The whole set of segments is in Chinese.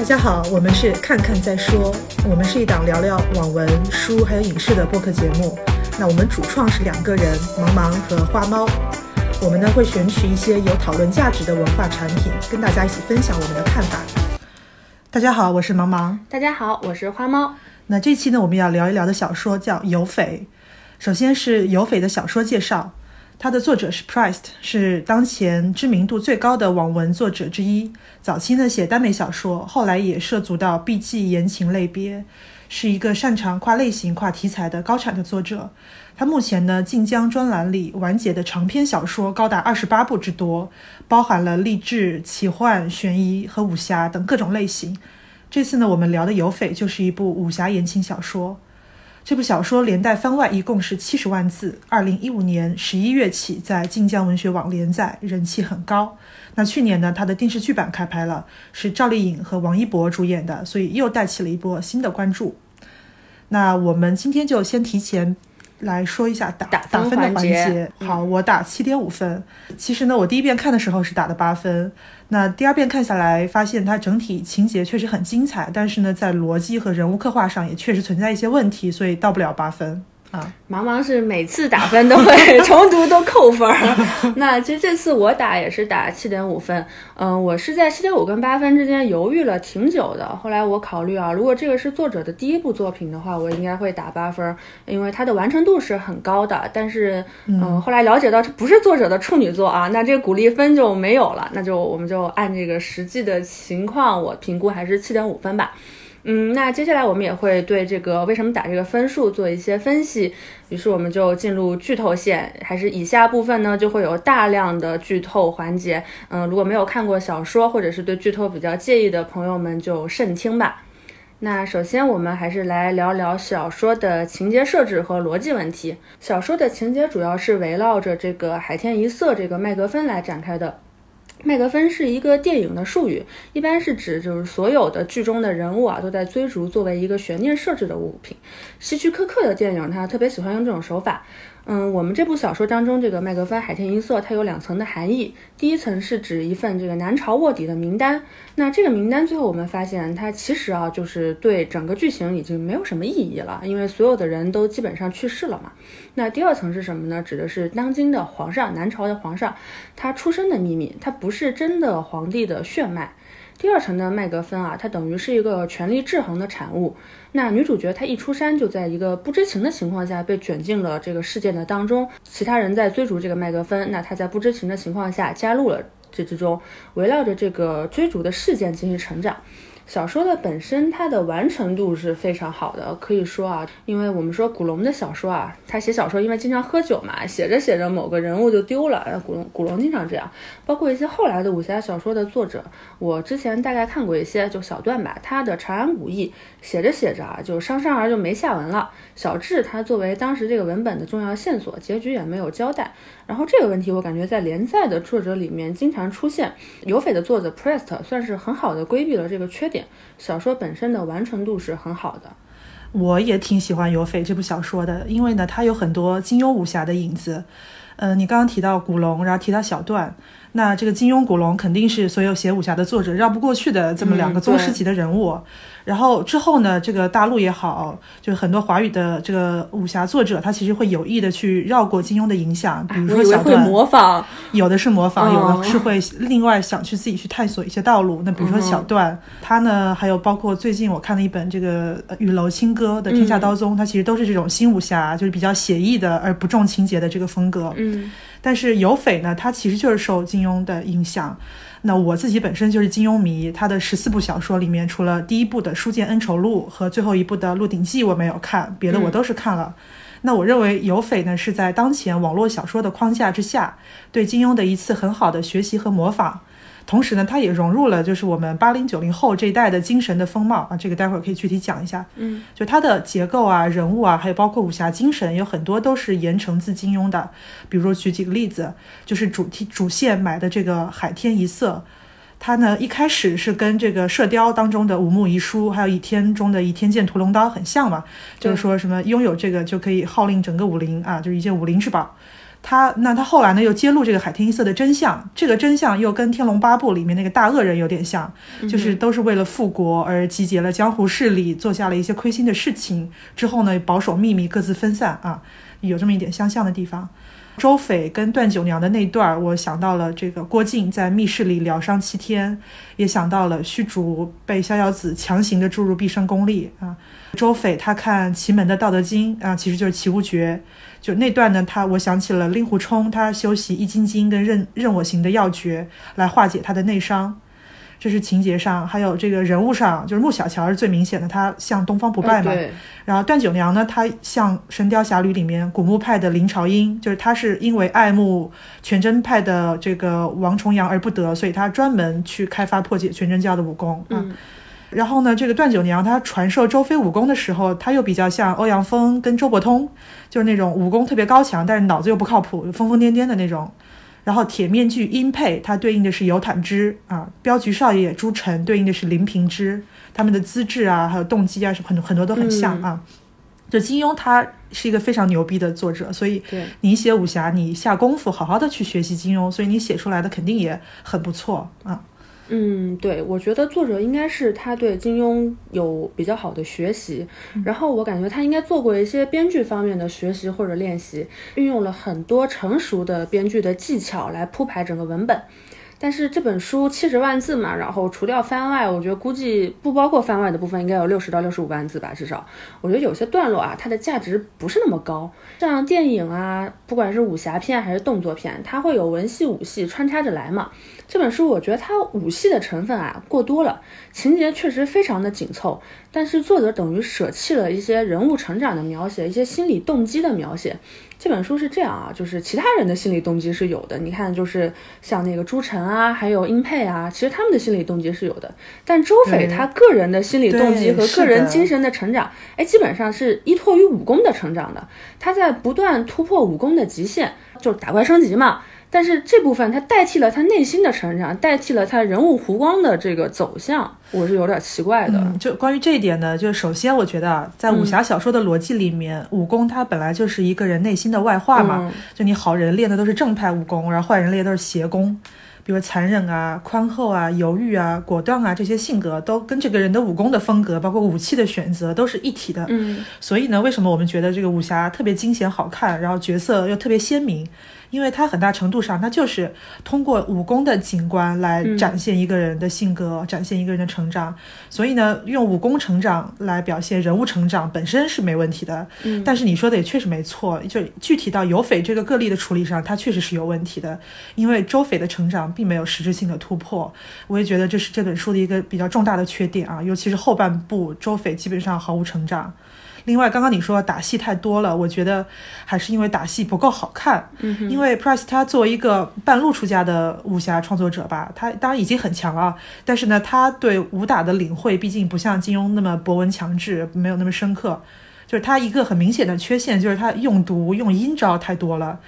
大家好，我们是看看再说，我们是一档聊聊网文、书还有影视的播客节目。那我们主创是两个人，茫茫和花猫。我们呢会选取一些有讨论价值的文化产品，跟大家一起分享我们的看法。大家好，我是茫茫。大家好，我是花猫。那这期呢，我们要聊一聊的小说叫《有匪》。首先是有匪的小说介绍，它的作者是 Priced，是当前知名度最高的网文作者之一。早期呢写耽美小说，后来也涉足到 BG 言情类别，是一个擅长跨类型、跨题材的高产的作者。他目前呢晋江专栏里完结的长篇小说高达二十八部之多，包含了励志、奇幻、悬疑和武侠等各种类型。这次呢我们聊的《有匪》就是一部武侠言情小说。这部小说连带番外一共是七十万字，二零一五年十一月起在晋江文学网连载，人气很高。那去年呢，它的电视剧版开拍了，是赵丽颖和王一博主演的，所以又带起了一波新的关注。那我们今天就先提前。来说一下打打分的环节。好，我打七点五分。其实呢，我第一遍看的时候是打的八分。那第二遍看下来，发现它整体情节确实很精彩，但是呢，在逻辑和人物刻画上也确实存在一些问题，所以到不了八分。啊，茫茫是每次打分都会重读都扣分儿。那其实这次我打也是打七点五分。嗯，我是在七点五跟八分之间犹豫了挺久的。后来我考虑啊，如果这个是作者的第一部作品的话，我应该会打八分，因为它的完成度是很高的。但是，嗯，后来了解到这不是作者的处女作啊，那这个鼓励分就没有了。那就我们就按这个实际的情况，我评估还是七点五分吧。嗯，那接下来我们也会对这个为什么打这个分数做一些分析，于是我们就进入剧透线，还是以下部分呢就会有大量的剧透环节。嗯，如果没有看过小说或者是对剧透比较介意的朋友们就慎听吧。那首先我们还是来聊聊小说的情节设置和逻辑问题。小说的情节主要是围绕着这个海天一色这个麦格芬来展开的。麦格芬是一个电影的术语，一般是指就是所有的剧中的人物啊都在追逐作为一个悬念设置的物品。希区柯克的电影他特别喜欢用这种手法。嗯，我们这部小说当中，这个麦格芬海天一色，它有两层的含义。第一层是指一份这个南朝卧底的名单，那这个名单最后我们发现，它其实啊，就是对整个剧情已经没有什么意义了，因为所有的人都基本上去世了嘛。那第二层是什么呢？指的是当今的皇上，南朝的皇上，他出生的秘密，他不是真的皇帝的血脉。第二层的麦格芬啊，它等于是一个权力制衡的产物。那女主角她一出山，就在一个不知情的情况下被卷进了这个事件的当中。其他人在追逐这个麦格芬，那她在不知情的情况下加入了这之中，围绕着这个追逐的事件进行成长。小说的本身，它的完成度是非常好的，可以说啊，因为我们说古龙的小说啊，他写小说因为经常喝酒嘛，写着写着某个人物就丢了。古龙古龙经常这样，包括一些后来的武侠小说的作者，我之前大概看过一些，就小段吧。他的《长安古义》写着写着啊，就商商而就没下文了。小智他作为当时这个文本的重要线索，结局也没有交代。然后这个问题，我感觉在连载的作者里面经常出现。有匪的作者 Prest 算是很好的规避了这个缺点，小说本身的完成度是很好的。我也挺喜欢有匪这部小说的，因为呢，它有很多金庸武侠的影子。嗯，你刚刚提到古龙，然后提到小段。那这个金庸、古龙肯定是所有写武侠的作者绕不过去的这么两个宗师级的人物。然后之后呢，这个大陆也好，就是很多华语的这个武侠作者，他其实会有意的去绕过金庸的影响，比如说小段，模仿，有的是模仿，有的是会另外想去自己去探索一些道路。那比如说小段，他呢，还有包括最近我看了一本这个雨楼青歌的《天下刀宗》，他其实都是这种新武侠，就是比较写意的而不重情节的这个风格。嗯。但是有匪呢，他其实就是受金庸的影响。那我自己本身就是金庸迷，他的十四部小说里面，除了第一部的《书剑恩仇录》和最后一部的《鹿鼎记》我没有看，别的我都是看了。那我认为有匪呢是在当前网络小说的框架之下，对金庸的一次很好的学习和模仿。同时呢，它也融入了就是我们八零九零后这一代的精神的风貌啊，这个待会儿可以具体讲一下。嗯，就它的结构啊、人物啊，还有包括武侠精神，有很多都是言承自金庸的。比如说举几个例子，就是主题主线买的这个海天一色，它呢一开始是跟这个《射雕》当中的五木遗书，还有《倚天》中的《倚天剑屠龙刀》很像嘛，就是说什么拥有这个就可以号令整个武林啊，就是一件武林之宝。他那他后来呢又揭露这个海天一色的真相，这个真相又跟《天龙八部》里面那个大恶人有点像，就是都是为了复国而集结了江湖势力，做下了一些亏心的事情，之后呢保守秘密，各自分散啊，有这么一点相像的地方。周斐跟段九娘的那段，我想到了这个郭靖在密室里疗伤七天，也想到了虚竹被逍遥子强行的注入毕生功力啊。周斐他看奇门的《道德经》啊，其实就是奇物诀，就那段呢，他我想起了令狐冲他修习易筋经跟任任我行的要诀来化解他的内伤。这是情节上，还有这个人物上，就是穆小乔是最明显的，他像东方不败嘛。对。然后段九娘呢，她像《神雕侠侣》里面古墓派的林朝英，就是她是因为爱慕全真派的这个王重阳而不得，所以她专门去开发破解全真教的武功。嗯。然后呢，这个段九娘她传授周飞武功的时候，她又比较像欧阳锋跟周伯通，就是那种武功特别高强，但是脑子又不靠谱，疯疯癫癫的那种。然后铁面具殷沛，它对应的是游坦之啊；镖局少爷朱晨对应的是林平之，他们的资质啊，还有动机啊，是很很多都很像啊。就金庸他是一个非常牛逼的作者，所以你写武侠，你下功夫好好的去学习金庸，所以你写出来的肯定也很不错啊。嗯，对，我觉得作者应该是他对金庸有比较好的学习，然后我感觉他应该做过一些编剧方面的学习或者练习，运用了很多成熟的编剧的技巧来铺排整个文本。但是这本书七十万字嘛，然后除掉番外，我觉得估计不包括番外的部分，应该有六十到六十五万字吧，至少。我觉得有些段落啊，它的价值不是那么高。像电影啊，不管是武侠片还是动作片，它会有文戏武戏穿插着来嘛。这本书我觉得它武戏的成分啊过多了，情节确实非常的紧凑，但是作者等于舍弃了一些人物成长的描写，一些心理动机的描写。这本书是这样啊，就是其他人的心理动机是有的，你看，就是像那个朱晨啊，还有殷佩啊，其实他们的心理动机是有的。但周斐他个人的心理动机和个人精神的成长，哎，基本上是依托于武功的成长的。他在不断突破武功的极限，就是打怪升级嘛。但是这部分它代替了他内心的成长，代替了他人物弧光的这个走向，我是有点奇怪的。就关于这一点呢，就首先我觉得，在武侠小说的逻辑里面，武功它本来就是一个人内心的外化嘛。就你好人练的都是正派武功，然后坏人练的都是邪功，比如残忍啊、宽厚啊、犹豫啊、果断啊这些性格，都跟这个人的武功的风格，包括武器的选择都是一体的。嗯，所以呢，为什么我们觉得这个武侠特别惊险好看，然后角色又特别鲜明？因为它很大程度上，它就是通过武功的景观来展现一个人的性格，展现一个人的成长。所以呢，用武功成长来表现人物成长本身是没问题的。嗯，但是你说的也确实没错，就具体到有匪这个个例的处理上，它确实是有问题的。因为周匪的成长并没有实质性的突破，我也觉得这是这本书的一个比较重大的缺点啊，尤其是后半部，周匪基本上毫无成长。另外，刚刚你说打戏太多了，我觉得还是因为打戏不够好看。嗯，因为 Price 他作为一个半路出家的武侠创作者吧，他当然已经很强了，但是呢，他对武打的领会毕竟不像金庸那么博闻强志，没有那么深刻。就是他一个很明显的缺陷，就是他用毒用阴招太多了。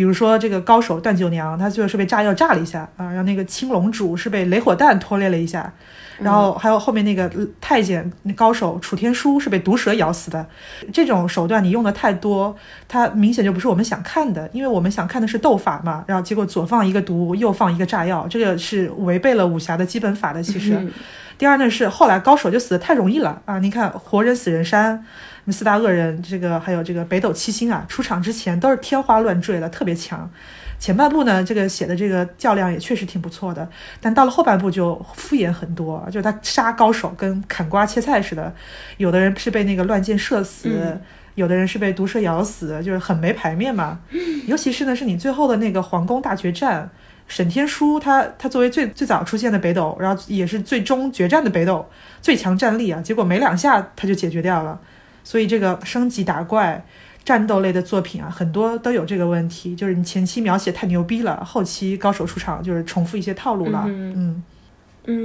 比如说这个高手段九娘，她最后是被炸药炸了一下啊，然后那个青龙主是被雷火弹拖累了一下。然后还有后面那个太监高手楚天舒是被毒蛇咬死的，这种手段你用的太多，它明显就不是我们想看的，因为我们想看的是斗法嘛。然后结果左放一个毒，右放一个炸药，这个是违背了武侠的基本法的。其实，第二呢是后来高手就死的太容易了啊！你看活人死人山，四大恶人，这个还有这个北斗七星啊，出场之前都是天花乱坠的，特别强。前半部呢，这个写的这个较量也确实挺不错的，但到了后半部就敷衍很多，就是他杀高手跟砍瓜切菜似的，有的人是被那个乱箭射死，有的人是被毒蛇咬死，就是很没牌面嘛。尤其是呢，是你最后的那个皇宫大决战，沈天书他他作为最最早出现的北斗，然后也是最终决战的北斗，最强战力啊，结果没两下他就解决掉了，所以这个升级打怪。战斗类的作品啊，很多都有这个问题，就是你前期描写太牛逼了，后期高手出场就是重复一些套路了。嗯嗯，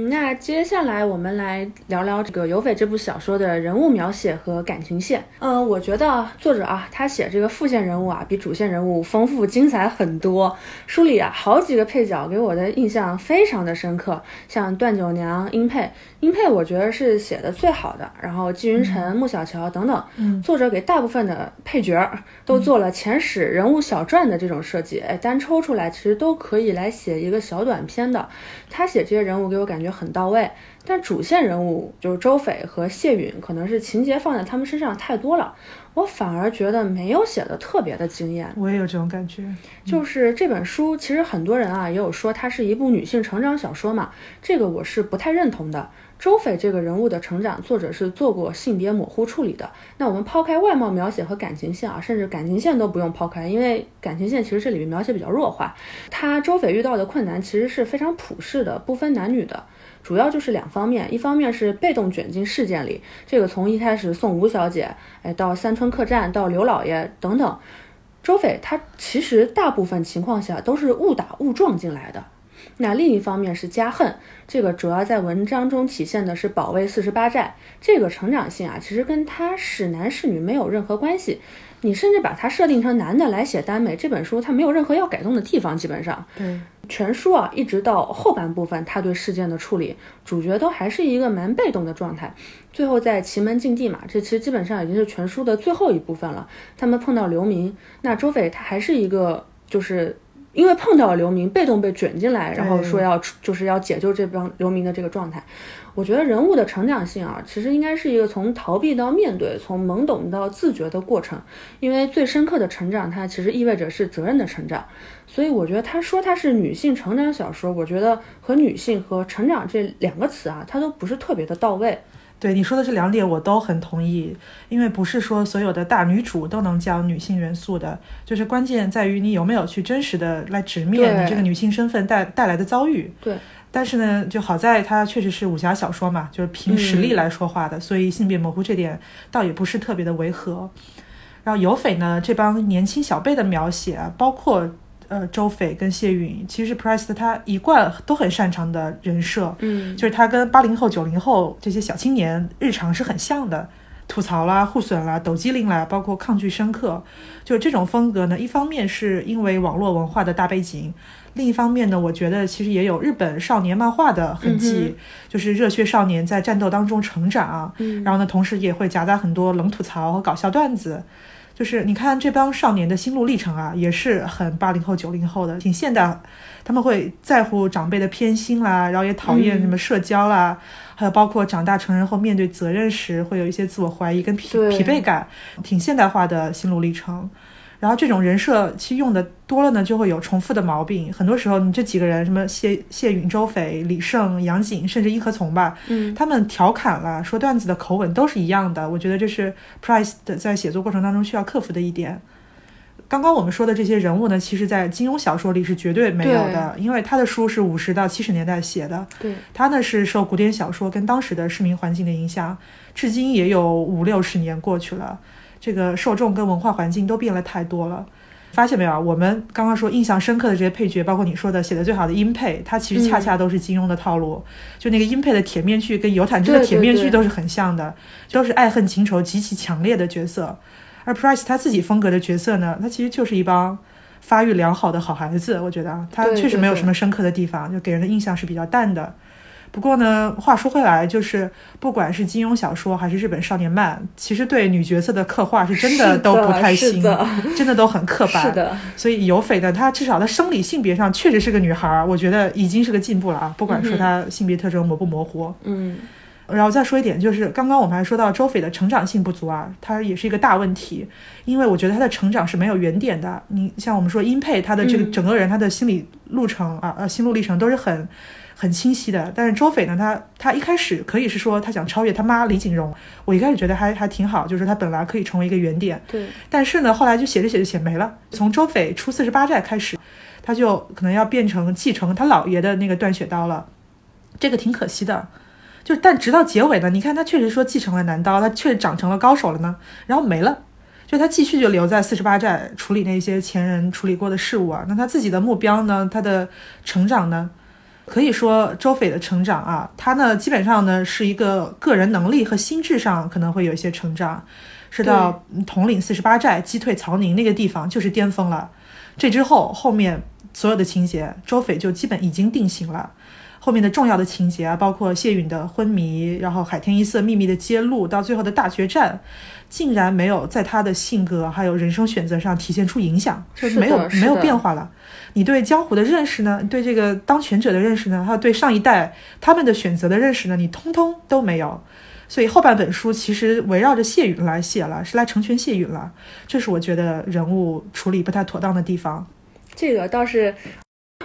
那接下来我们来聊聊这个《有匪》这部小说的人物描写和感情线。嗯，我觉得作者啊，他写这个副线人物啊，比主线人物丰富精彩很多。书里啊，好几个配角给我的印象非常的深刻，像段九娘、殷佩，殷佩我觉得是写的最好的。然后纪云晨、穆小乔等等，嗯，作者给大部分的配角都做了前史人物小传的这种设计，哎，单抽出来其实都可以来写一个小短篇的。他写这些人物给我感觉很到位，但主线人物就是周斐和谢允，可能是情节放在他们身上太多了，我反而觉得没有写的特别的惊艳。我也有这种感觉，就是这本书，其实很多人啊也有说它是一部女性成长小说嘛，这个我是不太认同的。周斐这个人物的成长，作者是做过性别模糊处理的。那我们抛开外貌描写和感情线啊，甚至感情线都不用抛开，因为感情线其实这里面描写比较弱化。他周斐遇到的困难其实是非常普世的，不分男女的，主要就是两方面，一方面是被动卷进事件里，这个从一开始送吴小姐，哎，到三村客栈，到刘老爷等等，周斐他其实大部分情况下都是误打误撞进来的。那另一方面是加恨，这个主要在文章中体现的是保卫四十八寨这个成长性啊，其实跟他是男是女没有任何关系。你甚至把它设定成男的来写耽美，这本书它没有任何要改动的地方，基本上。对，全书啊，一直到后半部分，他对事件的处理，主角都还是一个蛮被动的状态。最后在奇门禁地嘛，这其实基本上已经是全书的最后一部分了。他们碰到流民，那周斐他还是一个就是。因为碰到了流民，被动被卷进来，然后说要就是要解救这帮流民的这个状态。我觉得人物的成长性啊，其实应该是一个从逃避到面对，从懵懂到自觉的过程。因为最深刻的成长，它其实意味着是责任的成长。所以我觉得他说他是女性成长小说，我觉得和女性和成长这两个词啊，它都不是特别的到位。对你说的这两点，我都很同意。因为不是说所有的大女主都能讲女性元素的，就是关键在于你有没有去真实的来直面你这个女性身份带带来的遭遇。对。但是呢，就好在它确实是武侠小说嘛，就是凭实力来说话的，所以性别模糊这点倒也不是特别的违和。然后有匪呢，这帮年轻小辈的描写，包括。呃，周斐跟谢允，其实 Price 他一贯都很擅长的人设，嗯，就是他跟八零后、九零后这些小青年日常是很像的，吐槽啦、互损啦、抖机灵啦，包括抗拒深刻，就这种风格呢，一方面是因为网络文化的大背景，另一方面呢，我觉得其实也有日本少年漫画的痕迹，就是热血少年在战斗当中成长，嗯，然后呢，同时也会夹杂很多冷吐槽和搞笑段子。就是你看这帮少年的心路历程啊，也是很八零后、九零后的，挺现代。他们会在乎长辈的偏心啦，然后也讨厌什么社交啦，还有包括长大成人后面对责任时会有一些自我怀疑跟疲疲惫感，挺现代化的心路历程。然后这种人设其实用的多了呢，就会有重复的毛病。很多时候，你这几个人，什么谢谢允、周斐、李胜、杨景，甚至伊和从吧，嗯，他们调侃了说段子的口吻都是一样的。我觉得这是 Price 的在写作过程当中需要克服的一点。刚刚我们说的这些人物呢，其实在金庸小说里是绝对没有的，因为他的书是五十到七十年代写的，对，他呢是受古典小说跟当时的市民环境的影响，至今也有五六十年过去了。这个受众跟文化环境都变了太多了，发现没有啊？我们刚刚说印象深刻的这些配角，包括你说的写的最好的音配，它其实恰恰都是金庸的套路。就那个音配的铁面具跟尤坦之的铁面具都是很像的，都是爱恨情仇极其强烈的角色。而 Price 他自己风格的角色呢，他其实就是一帮发育良好的好孩子。我觉得啊，他确实没有什么深刻的地方，就给人的印象是比较淡的。不过呢，话说回来，就是不管是金庸小说还是日本少年漫，其实对女角色的刻画是真的都不太行，真的都很刻板。是的，所以有匪的她至少她生理性别上确实是个女孩，我觉得已经是个进步了啊。不管说她性别特征模不模糊，嗯。然后再说一点，就是刚刚我们还说到周斐的成长性不足啊，她也是一个大问题，因为我觉得她的成长是没有原点的。你像我们说殷佩，她的这个整个人，她的心理路程啊，呃，心路历程都是很。很清晰的，但是周斐呢，他他一开始可以是说他想超越他妈李锦荣，我一开始觉得还还挺好，就是他本来可以成为一个原点，对。但是呢，后来就写着写着写没了。从周斐出四十八寨开始，他就可能要变成继承他姥爷的那个断血刀了，这个挺可惜的。就但直到结尾呢，你看他确实说继承了男刀，他确实长成了高手了呢，然后没了，就他继续就留在四十八寨处理那些前人处理过的事物啊。那他自己的目标呢，他的成长呢？可以说周斐的成长啊，他呢基本上呢是一个个人能力和心智上可能会有一些成长，是到统领四十八寨击退曹宁那个地方就是巅峰了。这之后后面所有的情节，周斐就基本已经定型了。后面的重要的情节啊，包括谢允的昏迷，然后海天一色秘密的揭露，到最后的大决战，竟然没有在他的性格还有人生选择上体现出影响，就是没有没有变化了。你对江湖的认识呢？对这个当权者的认识呢？还有对上一代他们的选择的认识呢？你通通都没有。所以后半本书其实围绕着谢允来写了，是来成全谢允了。这是我觉得人物处理不太妥当的地方。这个倒是。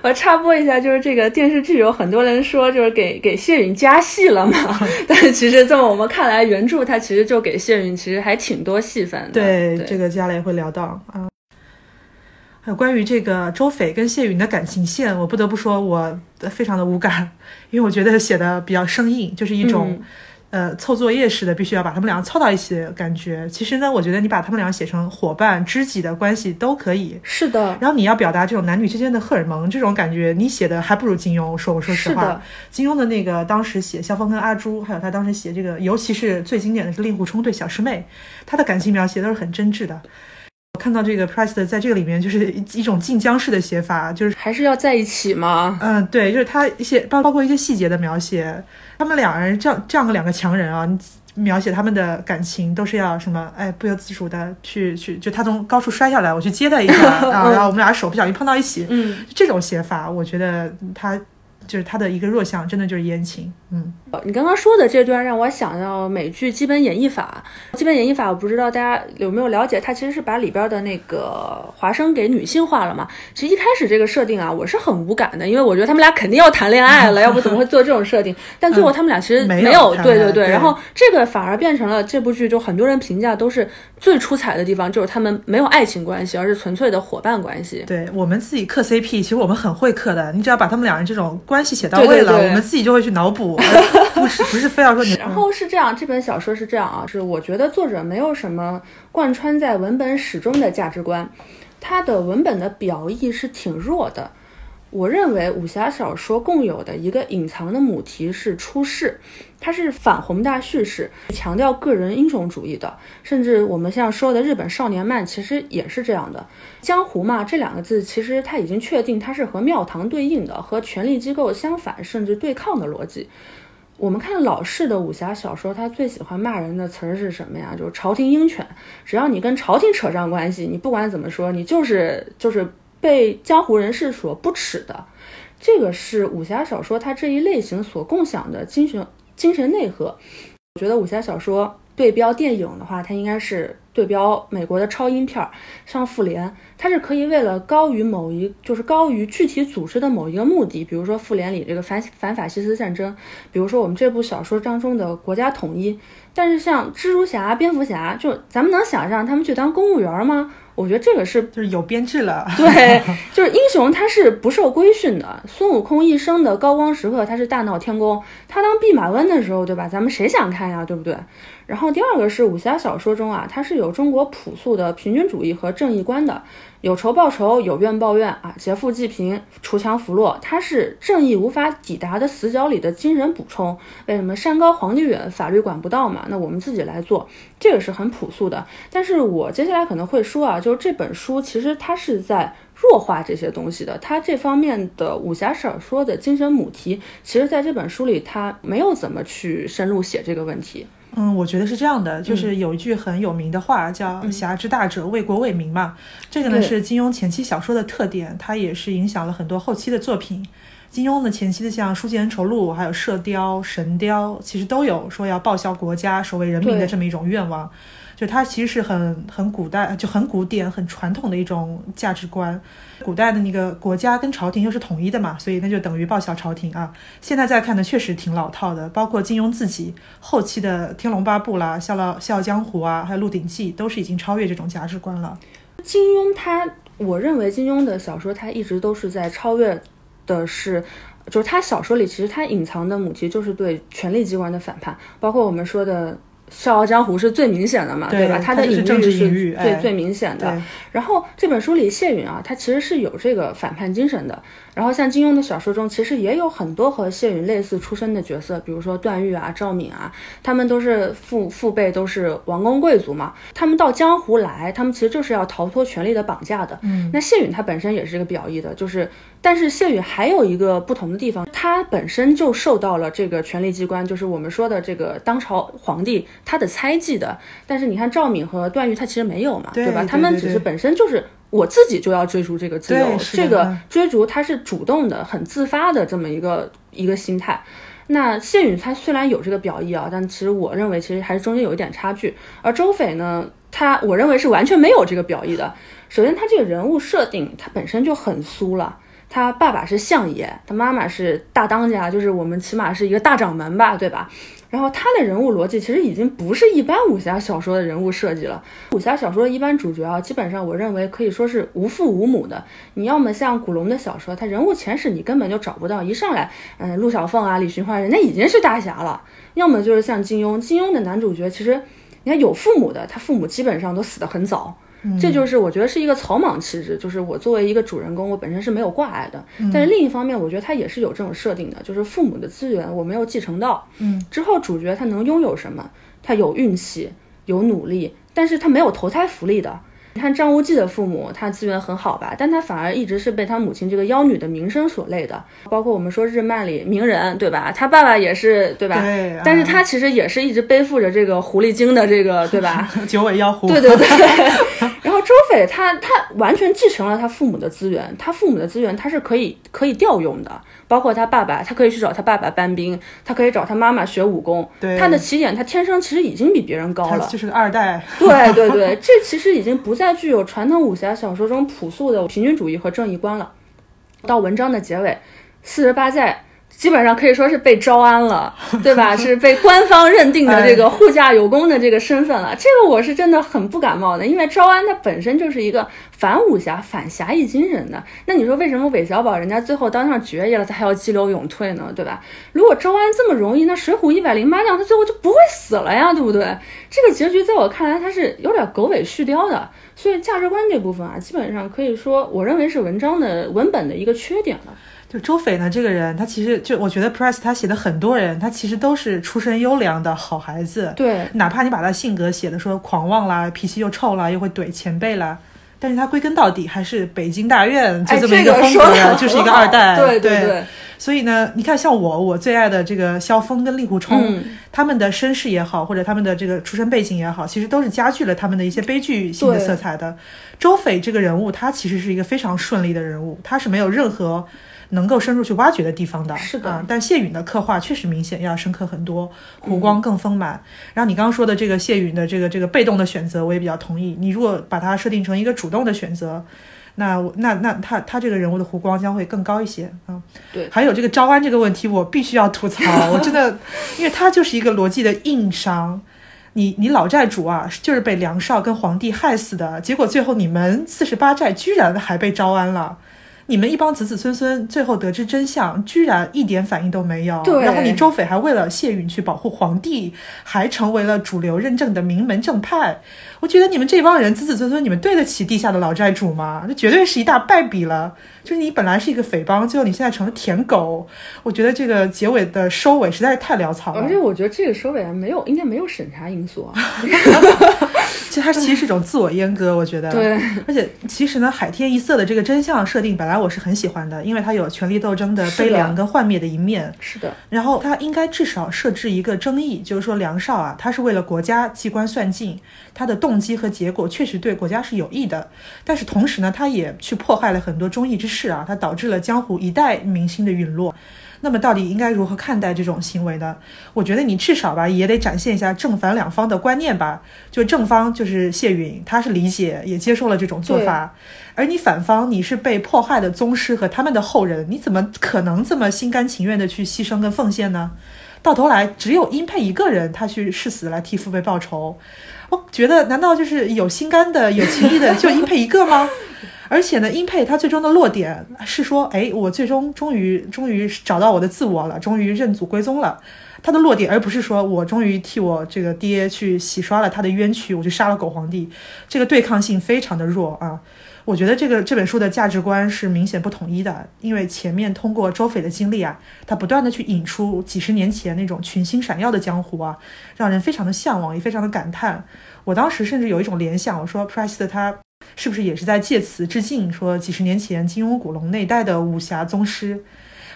我插播一下，就是这个电视剧有很多人说，就是给给谢允加戏了嘛。但是其实在我们看来，原著它其实就给谢允其实还挺多戏份的。对，这个接下来也会聊到啊。还有关于这个周斐跟谢允的感情线，我不得不说，我非常的无感，因为我觉得写的比较生硬，就是一种。呃，凑作业似的，必须要把他们俩凑到一起的感觉。其实呢，我觉得你把他们俩写成伙伴、知己的关系都可以。是的。然后你要表达这种男女之间的荷尔蒙这种感觉，你写的还不如金庸。说，我说实话，金庸的那个当时写萧峰跟阿朱，还有他当时写这个，尤其是最经典的是令狐冲对小师妹，他的感情描写都是很真挚的。我看到这个 Price 在这个里面就是一种晋江式的写法，就是还是要在一起吗？嗯，对，就是他一些包包括一些细节的描写。他们两人这样这样的两个强人啊，描写他们的感情都是要什么？哎，不由自主的去去，就他从高处摔下来，我去接他一下 啊，然后我们俩手不小心碰到一起，嗯，这种写法，我觉得他。就是他的一个弱项，真的就是言情。嗯，你刚刚说的这段让我想到美剧《基本演绎法》。《基本演绎法》，我不知道大家有没有了解，它其实是把里边的那个华生给女性化了嘛。其实一开始这个设定啊，我是很无感的，因为我觉得他们俩肯定要谈恋爱了，要不怎么会做这种设定？但最后他们俩其实没有，对对对。然后这个反而变成了这部剧，就很多人评价都是最出彩的地方，就是他们没有爱情关系，而是纯粹的伙伴关系。对我们自己磕 CP，其实我们很会磕的，你只要把他们两人这种关系写到位了。我们自己就会去脑补，不是不是非要说你。然后是这样，这本小说是这样啊，是我觉得作者没有什么贯穿在文本始终的价值观，他的文本的表意是挺弱的。我认为武侠小说共有的一个隐藏的母题是出世，它是反宏大叙事，强调个人英雄主义的。甚至我们像说的日本少年漫，其实也是这样的。江湖嘛，这两个字其实它已经确定它是和庙堂对应的，和权力机构相反甚至对抗的逻辑。我们看老式的武侠小说，他最喜欢骂人的词儿是什么呀？就是朝廷鹰犬，只要你跟朝廷扯上关系，你不管怎么说，你就是就是。被江湖人士所不耻的，这个是武侠小说它这一类型所共享的精神精神内核。我觉得武侠小说对标电影的话，它应该是对标美国的超英片儿，像复联，它是可以为了高于某一就是高于具体组织的某一个目的，比如说复联里这个反反法西斯战争，比如说我们这部小说当中的国家统一。但是像蜘蛛侠、蝙蝠侠，就咱们能想象他们去当公务员吗？我觉得这个是就是有编制了，对，就是英雄他是不受规训的。孙悟空一生的高光时刻，他是大闹天宫，他当弼马温的时候，对吧？咱们谁想看呀，对不对？然后第二个是武侠小说中啊，它是有中国朴素的平均主义和正义观的，有仇报仇，有怨报怨啊，劫富济贫，锄强扶弱，它是正义无法抵达的死角里的精神补充。为什么山高皇帝远，法律管不到嘛？那我们自己来做，这个是很朴素的。但是我接下来可能会说啊，就是这本书其实它是在弱化这些东西的，它这方面的武侠小说的精神母题，其实在这本书里它没有怎么去深入写这个问题。嗯，我觉得是这样的，就是有一句很有名的话，叫“侠之大者，为国为民”嘛。这个呢是金庸前期小说的特点，它也是影响了很多后期的作品。金庸的前期的像《书剑恩仇录》还有《射雕》《神雕》，其实都有说要报效国家、守卫人民的这么一种愿望。就它其实是很很古代，就很古典、很传统的一种价值观。古代的那个国家跟朝廷又是统一的嘛，所以那就等于报效朝廷啊。现在再看呢，确实挺老套的。包括金庸自己后期的《天龙八部》啦，《笑傲笑傲江湖》啊，还有《鹿鼎记》，都是已经超越这种价值观了。金庸他，我认为金庸的小说他一直都是在超越的是，就是他小说里其实他隐藏的母题就是对权力机关的反叛，包括我们说的。《笑傲江湖》是最明显的嘛，对吧？他的隐喻是最最明显的。然后这本书里，谢允啊，他其实是有这个反叛精神的。然后像金庸的小说中，其实也有很多和谢允类似出身的角色，比如说段誉啊、赵敏啊，他们都是父父辈都是王公贵族嘛。他们到江湖来，他们其实就是要逃脱权力的绑架的。嗯，那谢允他本身也是这个表意的，就是，但是谢允还有一个不同的地方，他本身就受到了这个权力机关，就是我们说的这个当朝皇帝他的猜忌的。但是你看赵敏和段誉，他其实没有嘛，对吧？他们只是本身就是。我自己就要追逐这个自由这个追逐它是主动的、很自发的这么一个一个心态。那谢允他虽然有这个表意啊，但其实我认为其实还是中间有一点差距。而周斐呢，他我认为是完全没有这个表意的。首先，他这个人物设定他本身就很苏了。他爸爸是相爷，他妈妈是大当家，就是我们起码是一个大掌门吧，对吧？然后他的人物逻辑其实已经不是一般武侠小说的人物设计了。武侠小说一般主角啊，基本上我认为可以说是无父无母的。你要么像古龙的小说，他人物前世你根本就找不到，一上来，嗯，陆小凤啊、李寻欢人家已经是大侠了。要么就是像金庸，金庸的男主角其实你看有父母的，他父母基本上都死得很早。这就是我觉得是一个草莽气质，就是我作为一个主人公，我本身是没有挂碍的。但是另一方面，我觉得他也是有这种设定的，就是父母的资源我没有继承到。嗯，之后主角他能拥有什么？他有运气，有努力，但是他没有投胎福利的。你看张无忌的父母，他资源很好吧，但他反而一直是被他母亲这个妖女的名声所累的。包括我们说日漫里鸣人，对吧？他爸爸也是，对吧？对啊但是他其实也是一直背负着这个狐狸精的这个，对吧？九尾妖狐，对对对。然后周斐他他完全继承了他父母的资源，他父母的资源他是可以可以调用的，包括他爸爸，他可以去找他爸爸搬兵，他可以找他妈妈学武功。对他的起点他天生其实已经比别人高了。就是个二代。对对对，这其实已经不再具有传统武侠小说中朴素的平均主义和正义观了。到文章的结尾，四十八寨基本上可以说是被招安了，对吧？是被官方认定的这个护驾有功的这个身份了。这个我是真的很不感冒的，因为招安它本身就是一个反武侠、反侠义精神的。那你说为什么韦小宝人家最后当上爵爷了，他还要激流勇退呢？对吧？如果招安这么容易，那水浒一百零八将他最后就不会死了呀，对不对？这个结局在我看来，它是有点狗尾续貂的。所以价值观这部分啊，基本上可以说，我认为是文章的文本的一个缺点了。就周斐呢，这个人，他其实就我觉得 Price 他写的很多人，他其实都是出身优良的好孩子。对，哪怕你把他性格写的说狂妄啦，脾气又臭啦，又会怼前辈啦，但是他归根到底还是北京大院就哎，这么一个风格，就是一个二代。对对对。所以呢，你看像我，我最爱的这个萧峰跟令狐冲，嗯他们的身世也好，或者他们的这个出身背景也好，其实都是加剧了他们的一些悲剧性的色彩的。周斐这个人物，他其实是一个非常顺利的人物，他是没有任何能够深入去挖掘的地方的。是的啊，但谢允的刻画确实明显要深刻很多，湖光更丰满。然后你刚刚说的这个谢允的这个这个被动的选择，我也比较同意。你如果把它设定成一个主动的选择。那那那他他这个人物的弧光将会更高一些啊。对还有这个招安这个问题，我必须要吐槽，我真的，因为他就是一个逻辑的硬伤。你你老寨主啊，就是被梁少跟皇帝害死的，结果最后你们四十八寨居然还被招安了。你们一帮子子孙孙最后得知真相，居然一点反应都没有。对然后你周斐还为了谢允去保护皇帝，还成为了主流认证的名门正派。我觉得你们这帮人子子孙孙，你们对得起地下的老债主吗？这绝对是一大败笔了。就是你本来是一个匪帮，最后你现在成了舔狗。我觉得这个结尾的收尾实在是太潦草了而。且我觉得这个收尾啊，没有应该没有审查因素啊。其实它其实是一种自我阉割，我觉得。对。而且其实呢，海天一色的这个真相设定，本来我是很喜欢的，因为它有权力斗争的悲凉跟幻灭的一面。是的，然后它应该至少设置一个争议，就是说梁少啊，他是为了国家机关算尽，他的动机和结果确实对国家是有益的，但是同时呢，他也去迫害了很多忠义之士啊，他导致了江湖一代明星的陨落。那么到底应该如何看待这种行为呢？我觉得你至少吧也得展现一下正反两方的观念吧。就正方就是谢允，他是理解也接受了这种做法，而你反方你是被迫害的宗师和他们的后人，你怎么可能这么心甘情愿的去牺牲跟奉献呢？到头来只有殷佩一个人，他去誓死来替父辈报仇。我觉得，难道就是有心肝的、有情义的就英配一个吗？而且呢，英配他最终的落点是说，哎，我最终终于终于找到我的自我了，终于认祖归宗了。他的落点，而不是说我终于替我这个爹去洗刷了他的冤屈，我去杀了狗皇帝，这个对抗性非常的弱啊。我觉得这个这本书的价值观是明显不统一的，因为前面通过周斐的经历啊，他不断的去引出几十年前那种群星闪耀的江湖啊，让人非常的向往，也非常的感叹。我当时甚至有一种联想，我说 Price 他是不是也是在借此致敬，说几十年前金庸、古龙那代的武侠宗师。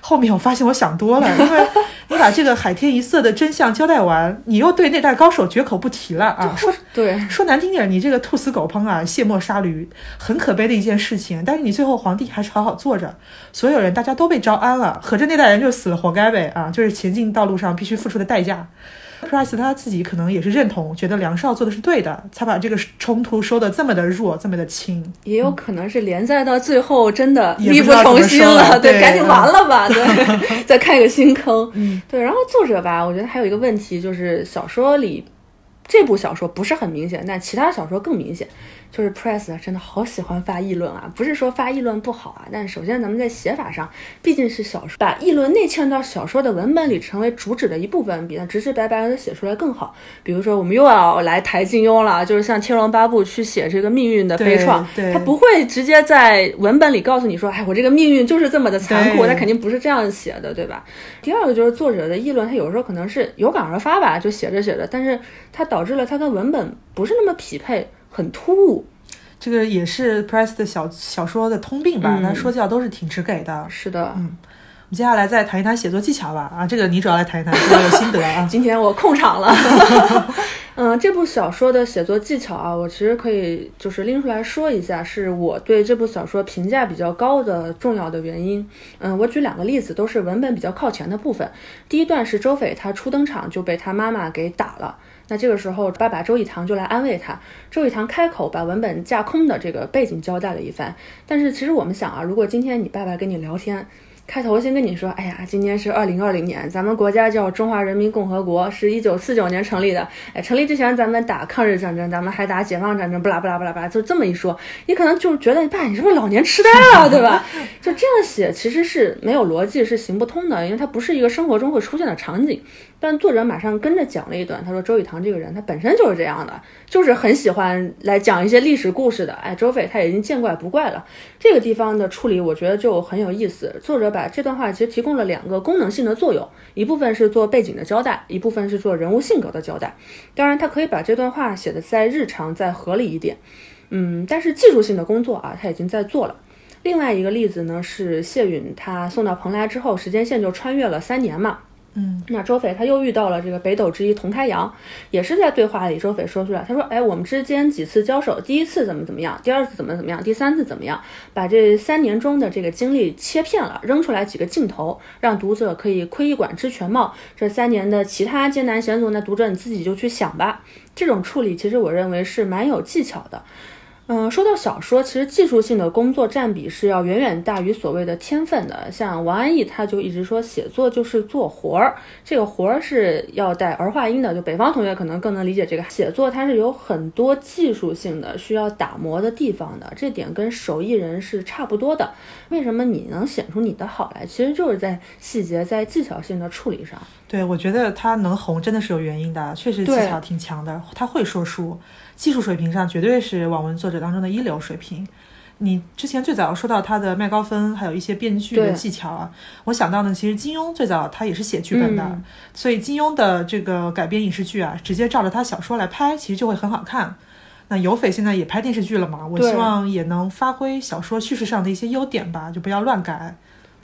后面我发现我想多了，因为你把这个海天一色的真相交代完，你又对那代高手绝口不提了啊！说对，说难听点，你这个兔死狗烹啊，卸磨杀驴，很可悲的一件事情。但是你最后皇帝还是好好坐着，所有人大家都被招安了，合着那代人就死了活该呗啊！就是前进道路上必须付出的代价。Price 他自己可能也是认同，觉得梁少做的是对的，才把这个冲突收的这么的弱，这么的轻。也有可能是连载到最后真的力不从心了，对，赶紧完了吧，对，再开个新坑。嗯，对。然后作者吧，我觉得还有一个问题，就是小说里这部小说不是很明显，但其他小说更明显。就是 Press 真的好喜欢发议论啊，不是说发议论不好啊，但是首先咱们在写法上毕竟是小说，把议论内嵌到小说的文本里成为主旨的一部分，比它直直白白的写出来更好。比如说我们又要来抬金庸了，就是像《天龙八部》去写这个命运的悲怆，他不会直接在文本里告诉你说，哎，我这个命运就是这么的残酷，他肯定不是这样写的，对吧？第二个就是作者的议论，他有时候可能是有感而发吧，就写着写着，但是它导致了它跟文本不是那么匹配。很突兀，这个也是 Press 的小小说的通病吧？他说教都是挺直给的。是的，嗯，我们接下来再谈一谈写作技巧吧。啊，这个你主要来谈一谈，比较有心得啊。今天我控场了。嗯，这部小说的写作技巧啊，我其实可以就是拎出来说一下，是我对这部小说评价比较高的重要的原因。嗯，我举两个例子，都是文本比较靠前的部分。第一段是周斐他初登场就被他妈妈给打了。那这个时候，爸爸周以堂就来安慰他。周以堂开口把文本架空的这个背景交代了一番。但是其实我们想啊，如果今天你爸爸跟你聊天，开头先跟你说，哎呀，今天是二零二零年，咱们国家叫中华人民共和国，是一九四九年成立的。哎，成立之前咱们打抗日战争，咱们还打解放战争，不啦不啦不啦不啦，就这么一说，你可能就觉得爸你是不是老年痴呆了，对吧？就这样写其实是没有逻辑，是行不通的，因为它不是一个生活中会出现的场景。但作者马上跟着讲了一段，他说周雨堂这个人他本身就是这样的，就是很喜欢来讲一些历史故事的。哎，周斐他已经见怪不怪了。这个地方的处理我觉得就很有意思。作者把这段话其实提供了两个功能性的作用，一部分是做背景的交代，一部分是做人物性格的交代。当然，他可以把这段话写的再日常、再合理一点。嗯，但是技术性的工作啊，他已经在做了。另外一个例子呢是谢允他送到蓬莱之后，时间线就穿越了三年嘛。嗯，那周斐他又遇到了这个北斗之一童开阳，也是在对话里，周斐说出来，他说，哎，我们之间几次交手，第一次怎么怎么样，第二次怎么怎么样，第三次怎么样，把这三年中的这个经历切片了，扔出来几个镜头，让读者可以窥一馆知全貌。这三年的其他艰难险阻，那读者你自己就去想吧。这种处理其实我认为是蛮有技巧的。嗯，说到小说，其实技术性的工作占比是要远远大于所谓的天分的。像王安忆，他就一直说写作就是做活儿，这个活儿是要带儿化音的。就北方同学可能更能理解这个写作，它是有很多技术性的需要打磨的地方的，这点跟手艺人是差不多的。为什么你能显出你的好来？其实就是在细节、在技巧性的处理上。对，我觉得他能红真的是有原因的，确实技巧挺强的，他会说书。技术水平上绝对是网文作者当中的一流水平。你之前最早说到他的麦高芬，还有一些编剧的技巧啊，我想到呢，其实金庸最早他也是写剧本的，所以金庸的这个改编影视剧啊，直接照着他小说来拍，其实就会很好看。那有匪现在也拍电视剧了嘛，我希望也能发挥小说叙事上的一些优点吧，就不要乱改。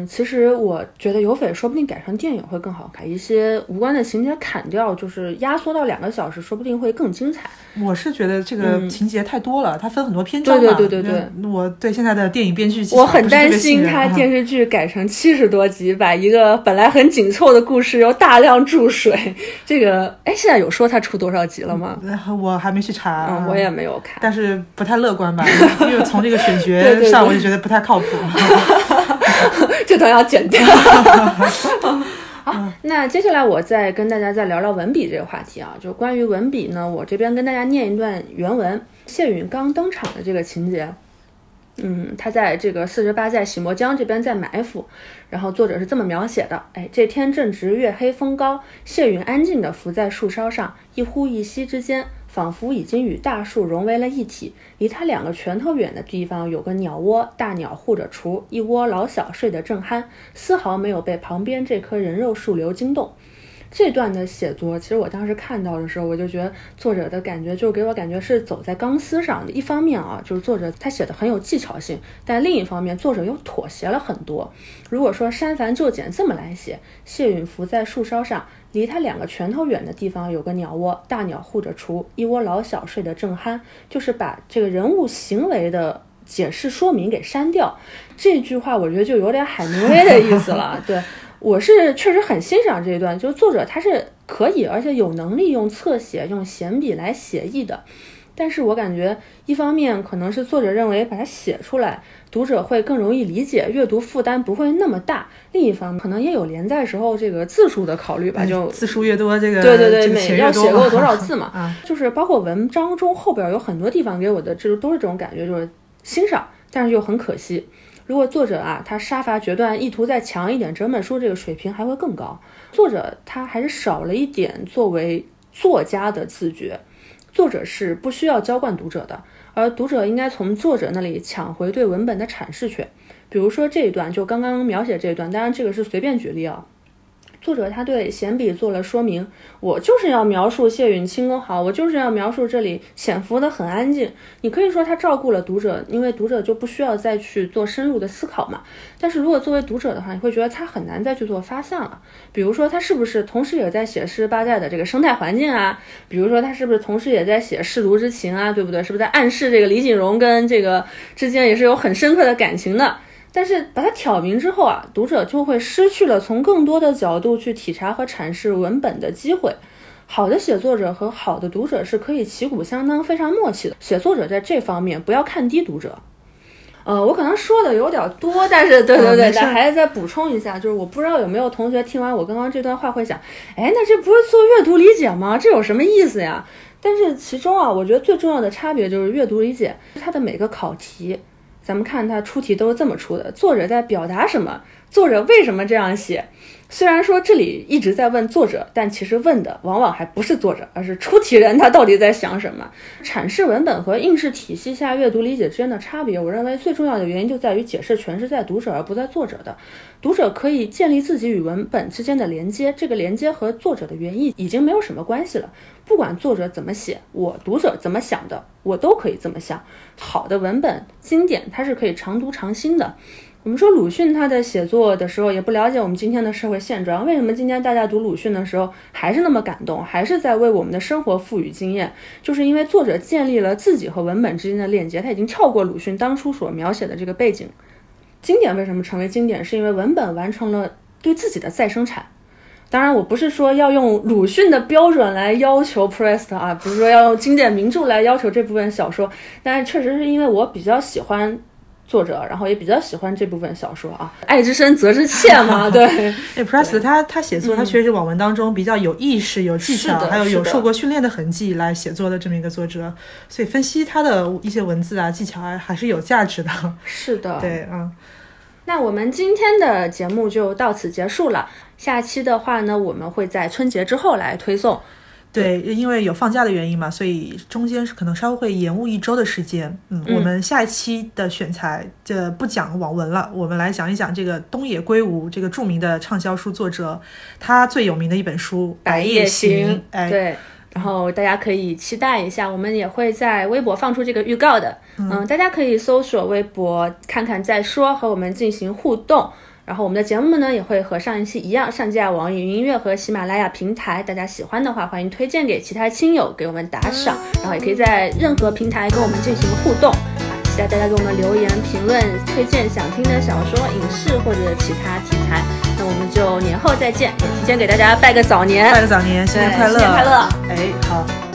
其实我觉得有匪说不定改成电影会更好看，一些无关的情节砍掉，就是压缩到两个小时，说不定会更精彩。我是觉得这个情节太多了，它分很多篇章嘛。对对对对对，我对现在的电影编剧，我很担心它电视剧改成七十多集，把一个本来很紧凑的故事又大量注水。这个，哎，现在有说它出多少集了吗？我还没去查，我也没有看，但是不太乐观吧，因为从这个选角上，我就觉得不太靠谱。这段要剪掉。好，那接下来我再跟大家再聊聊文笔这个话题啊。就关于文笔呢，我这边跟大家念一段原文：谢允刚登场的这个情节。嗯，他在这个四十八寨洗墨江这边在埋伏，然后作者是这么描写的：哎，这天正值月黑风高，谢允安静地伏在树梢上，一呼一吸之间，仿佛已经与大树融为了一体。离他两个拳头远的地方有个鸟窝，大鸟护着雏，一窝老小睡得正酣，丝毫没有被旁边这棵人肉树瘤惊动。这段的写作，其实我当时看到的时候，我就觉得作者的感觉就给我感觉是走在钢丝上的。一方面啊，就是作者他写的很有技巧性，但另一方面，作者又妥协了很多。如果说删繁就简这么来写，谢允伏在树梢上，离他两个拳头远的地方有个鸟窝，大鸟护着雏，一窝老小睡得正酣，就是把这个人物行为的解释说明给删掉。这句话我觉得就有点海明威的意思了，对。我是确实很欣赏这一段，就是作者他是可以而且有能力用侧写、用闲笔来写意的，但是我感觉一方面可能是作者认为把它写出来，读者会更容易理解，阅读负担不会那么大；另一方面可能也有连载时候这个字数的考虑吧，就字数越多，这个对对对，每要写够 多少字嘛，啊，就是包括文章中后边有很多地方给我的这都是这种感觉，就是欣赏，但是又很可惜。如果作者啊，他杀伐决断，意图再强一点，整本书这个水平还会更高。作者他还是少了一点作为作家的自觉。作者是不需要浇灌读者的，而读者应该从作者那里抢回对文本的阐释权。比如说这一段，就刚刚描写这一段，当然这个是随便举例啊。作者他对闲笔做了说明，我就是要描述谢允轻功好，我就是要描述这里潜伏的很安静。你可以说他照顾了读者，因为读者就不需要再去做深入的思考嘛。但是如果作为读者的话，你会觉得他很难再去做发散了。比如说他是不是同时也在写诗八寨的这个生态环境啊？比如说他是不是同时也在写舐犊之情啊？对不对？是不是在暗示这个李锦荣跟这个之间也是有很深刻的感情的？但是把它挑明之后啊，读者就会失去了从更多的角度去体察和阐释文本的机会。好的写作者和好的读者是可以旗鼓相当、非常默契的。写作者在这方面不要看低读者。呃，我可能说的有点多，但是对对对，但还是再补充一下，就是我不知道有没有同学听完我刚刚这段话会想，哎，那这不是做阅读理解吗？这有什么意思呀？但是其中啊，我觉得最重要的差别就是阅读理解它的每个考题。咱们看他出题都是这么出的，作者在表达什么？作者为什么这样写？虽然说这里一直在问作者，但其实问的往往还不是作者，而是出题人他到底在想什么？阐释文本和应试体系下阅读理解之间的差别，我认为最重要的原因就在于解释权是在读者而不在作者的。读者可以建立自己与文本之间的连接，这个连接和作者的原意已经没有什么关系了。不管作者怎么写，我读者怎么想的，我都可以这么想。好的文本经典，它是可以常读常新的。我们说鲁迅他在写作的时候也不了解我们今天的社会现状，为什么今天大家读鲁迅的时候还是那么感动，还是在为我们的生活赋予经验？就是因为作者建立了自己和文本之间的链接，他已经跳过鲁迅当初所描写的这个背景。经典为什么成为经典？是因为文本完成了对自己的再生产。当然，我不是说要用鲁迅的标准来要求 Prest 啊，不是说要用经典名著来要求这部分小说，但是确实是因为我比较喜欢。作者，然后也比较喜欢这部分小说啊，爱之深责之切嘛，对。哎，Press 他他写作，他确实是网文当中比较有意识、有技巧，还有有受过训练的痕迹来写作的这么一个作者，所以分析他的一些文字啊、技巧啊，还是有价值的。是的，对，嗯。那我们今天的节目就到此结束了，下期的话呢，我们会在春节之后来推送。对，因为有放假的原因嘛，所以中间是可能稍微会延误一周的时间。嗯，我们下一期的选材就不讲网文了，我们来讲一讲这个东野圭吾这个著名的畅销书作者，他最有名的一本书《白夜行》。哎，对，然后大家可以期待一下，我们也会在微博放出这个预告的。嗯，大家可以搜索微博看看再说，和我们进行互动。然后我们的节目呢也会和上一期一样上架网易云音乐和喜马拉雅平台，大家喜欢的话欢迎推荐给其他亲友，给我们打赏，然后也可以在任何平台跟我们进行互动啊！期待大家给我们留言评论，推荐想听的小说、影视或者其他题材。那我们就年后再见，也提前给大家拜个早年，拜个早年，新年快乐，新年快乐！哎，好。